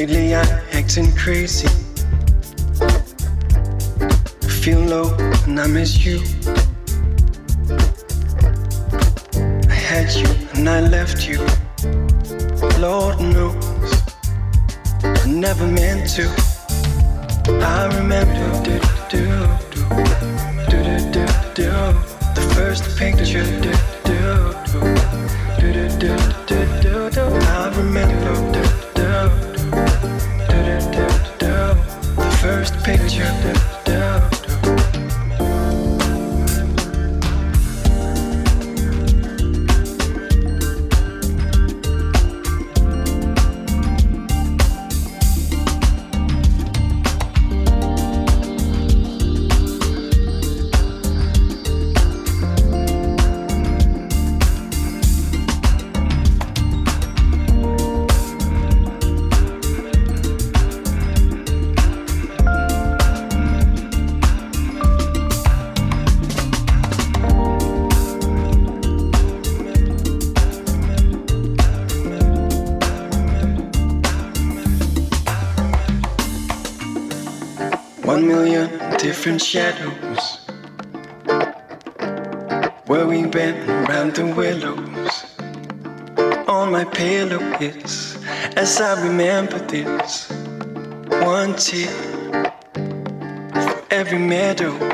Lately I'm acting crazy. I feel low and I miss you. I had you and I left you. Lord knows I never meant to. I remember do do do do do do do the first picture do do do. I remember this. One tear for every medal.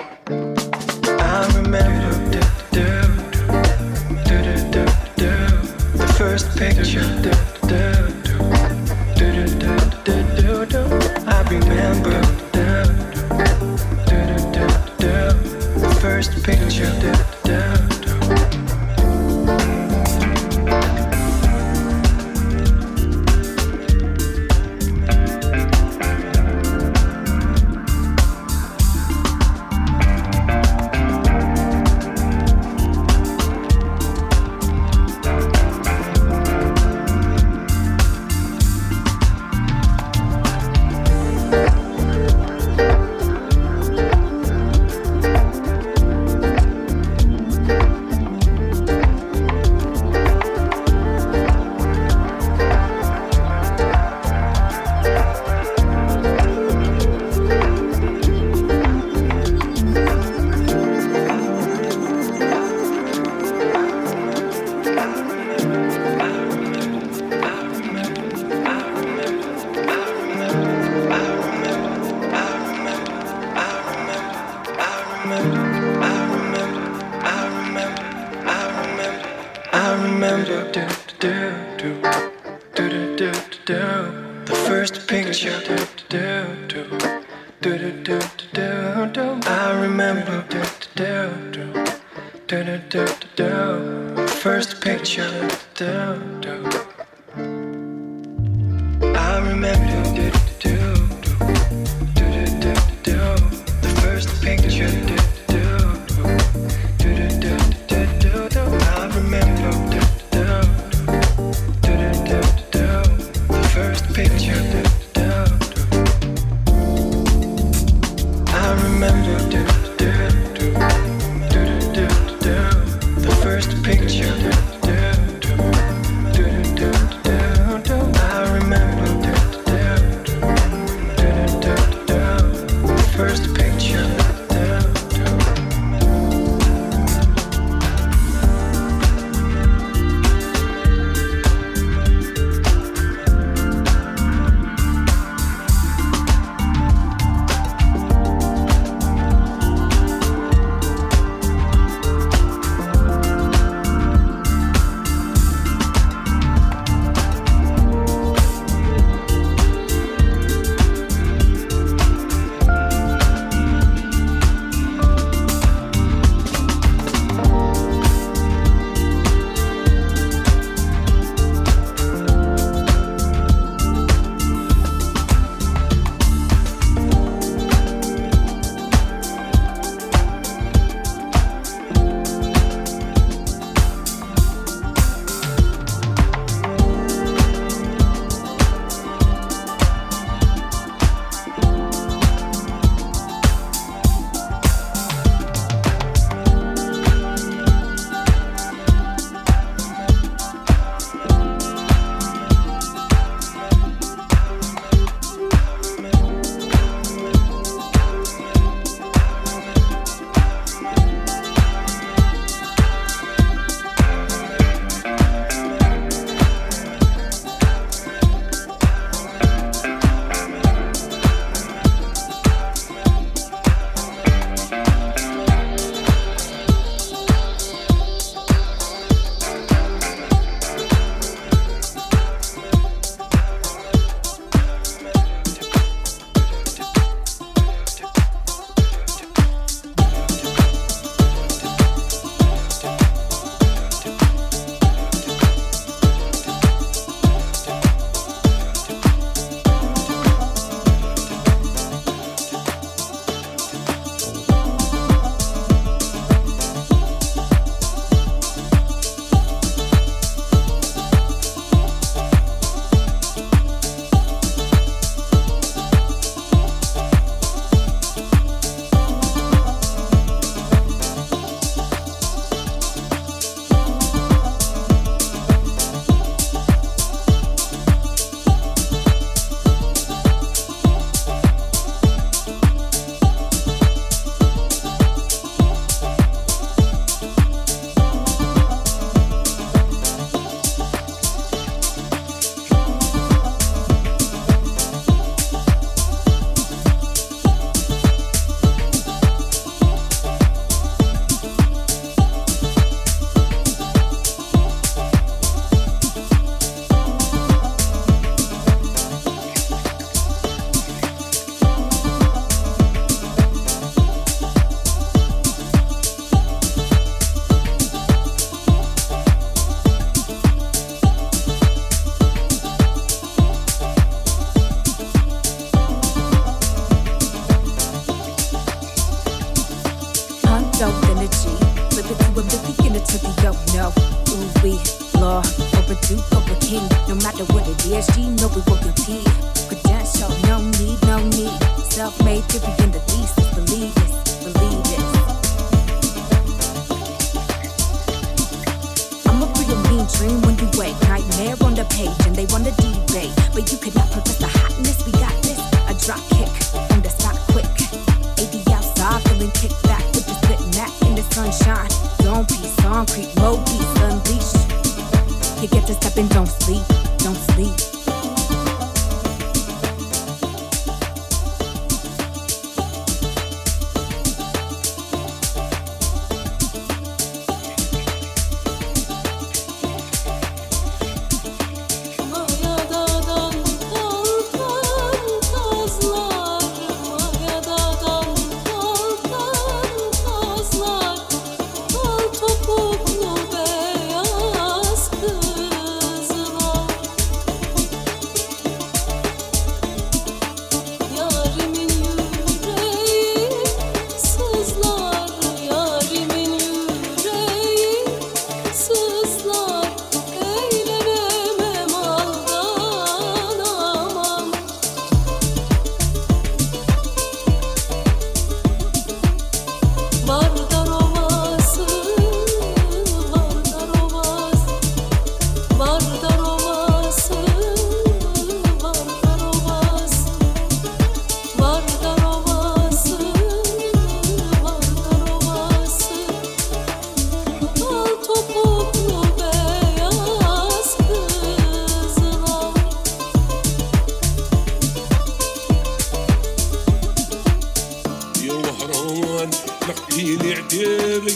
يلي عدالي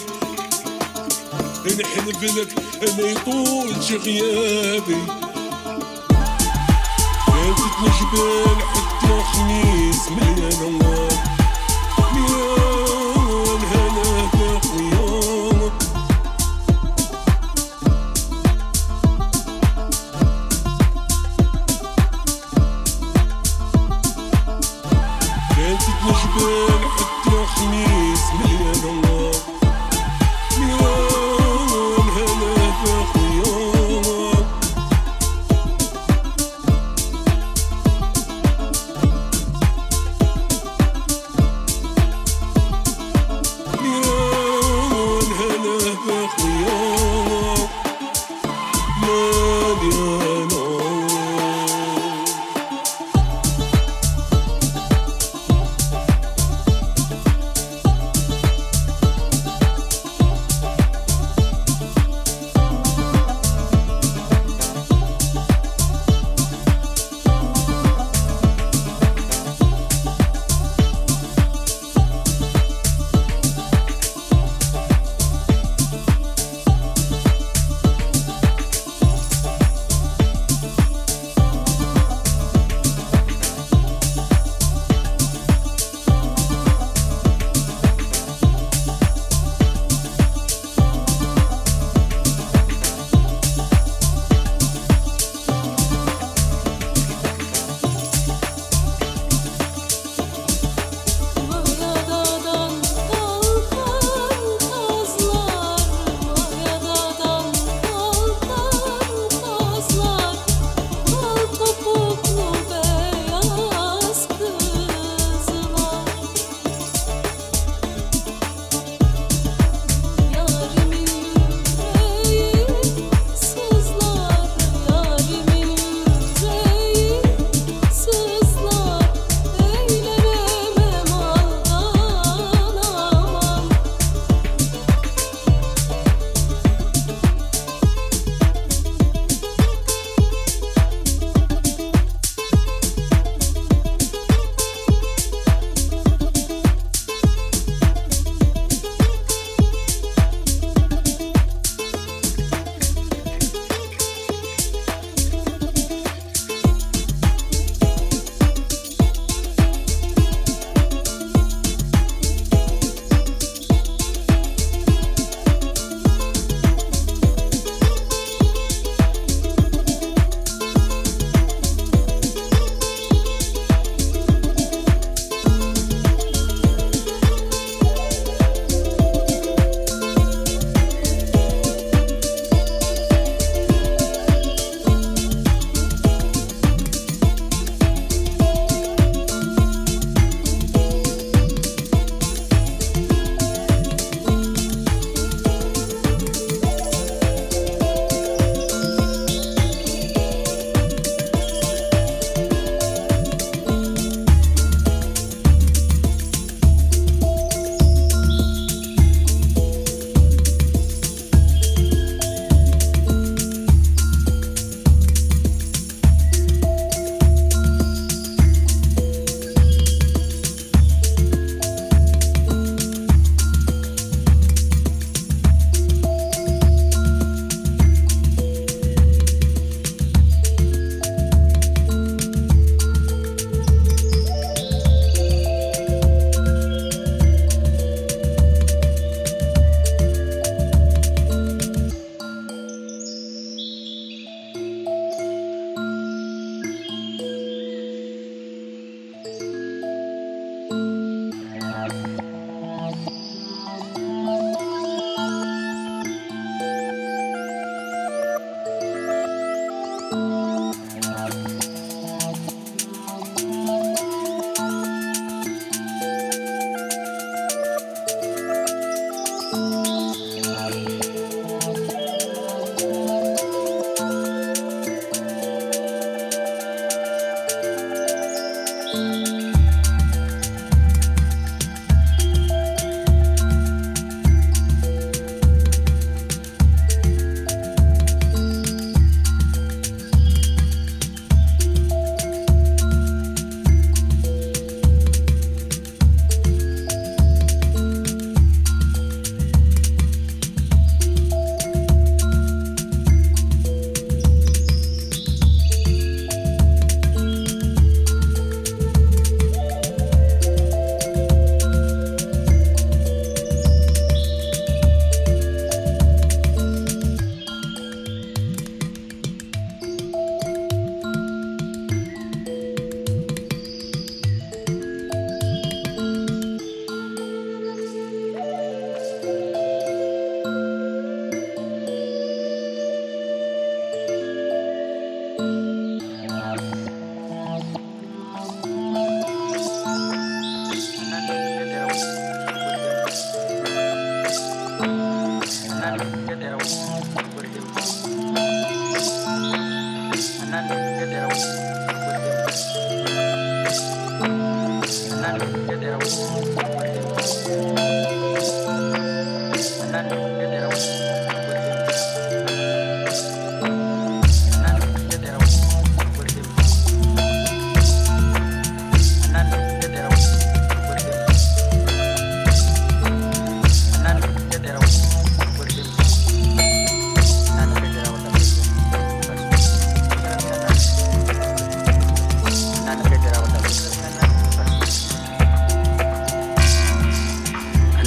نحلف لك ما يطولش غيابي. فاتت الجبال حتى خميس مليانة الله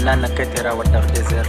لنا كثيرة والدار ديزير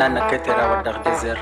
فنانة كترة ودغ جزر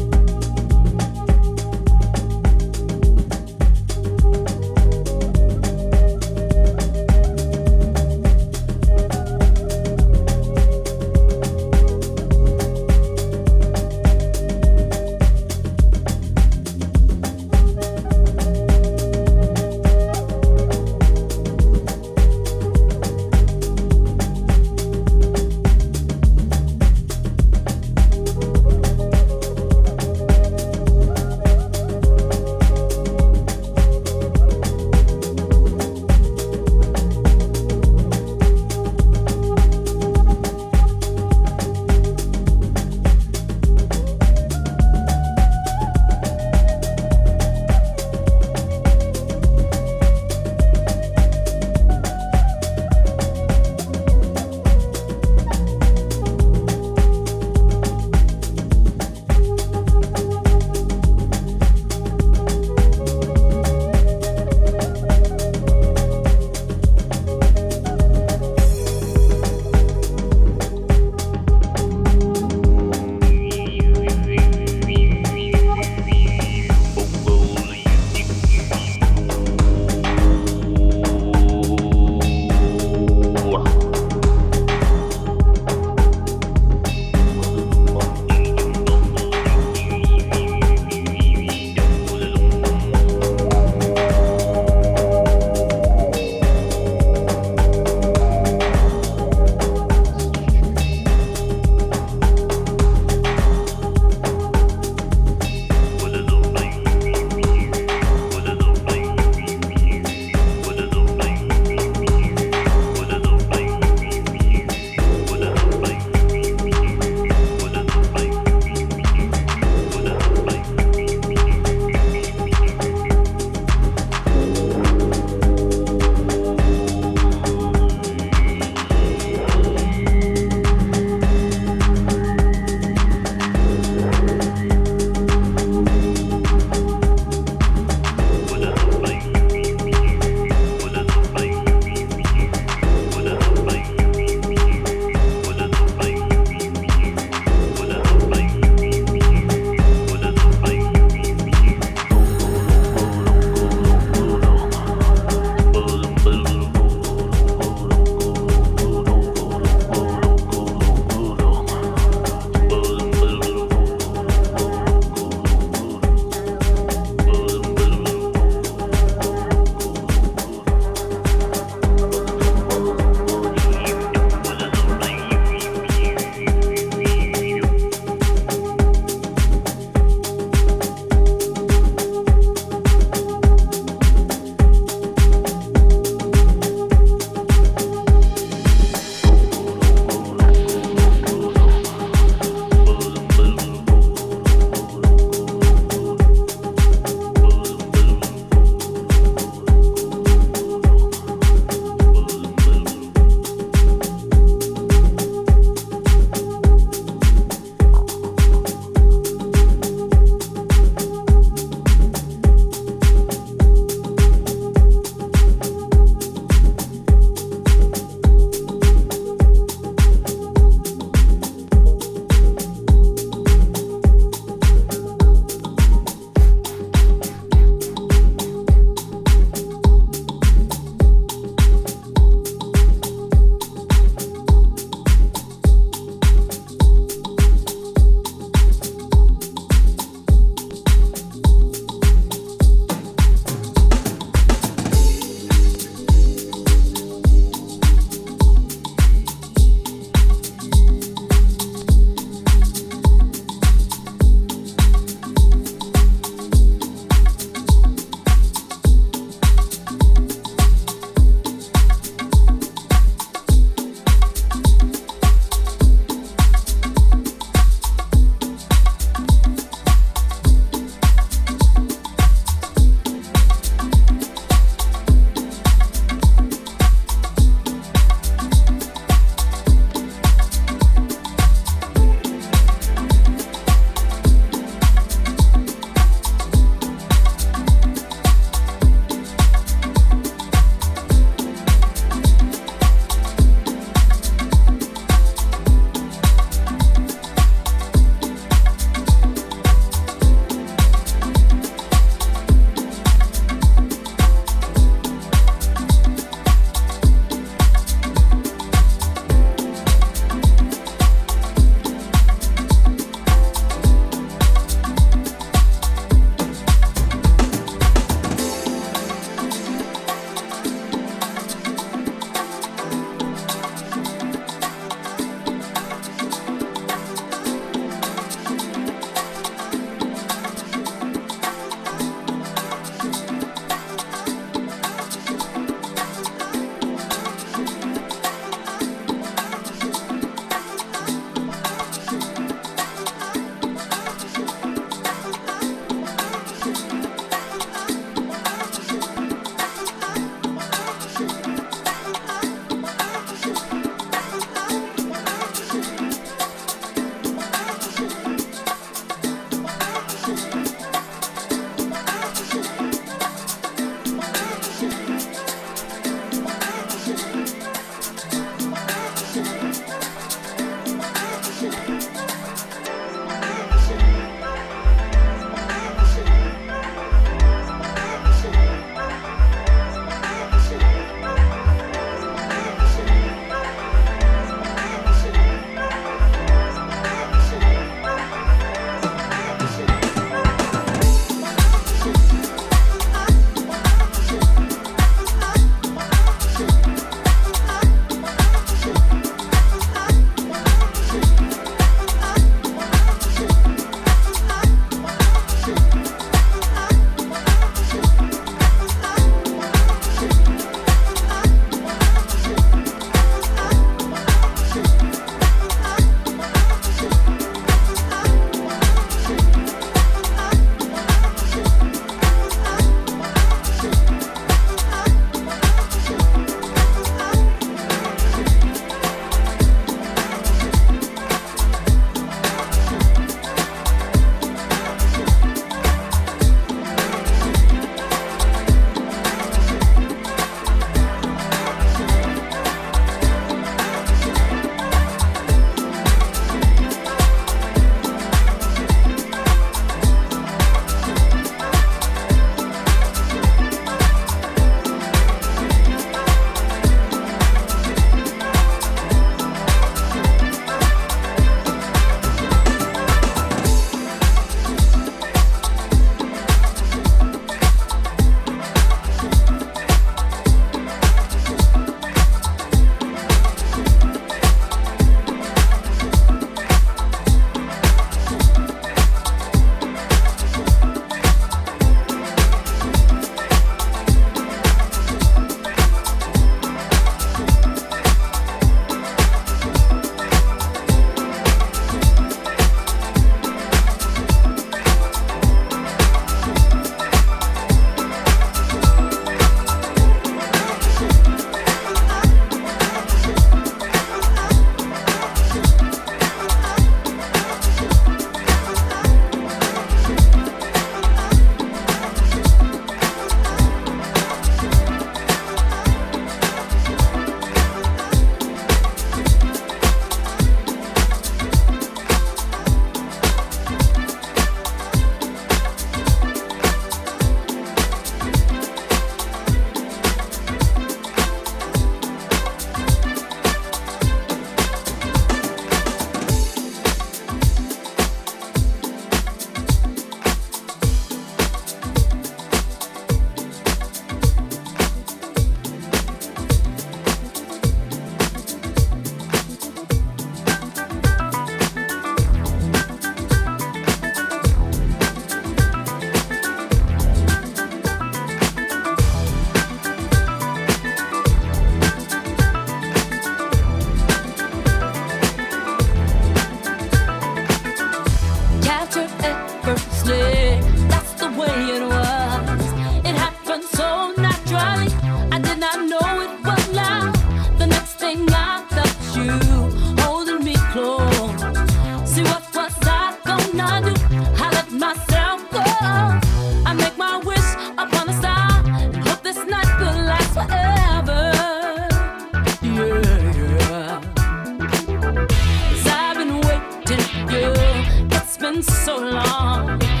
so long.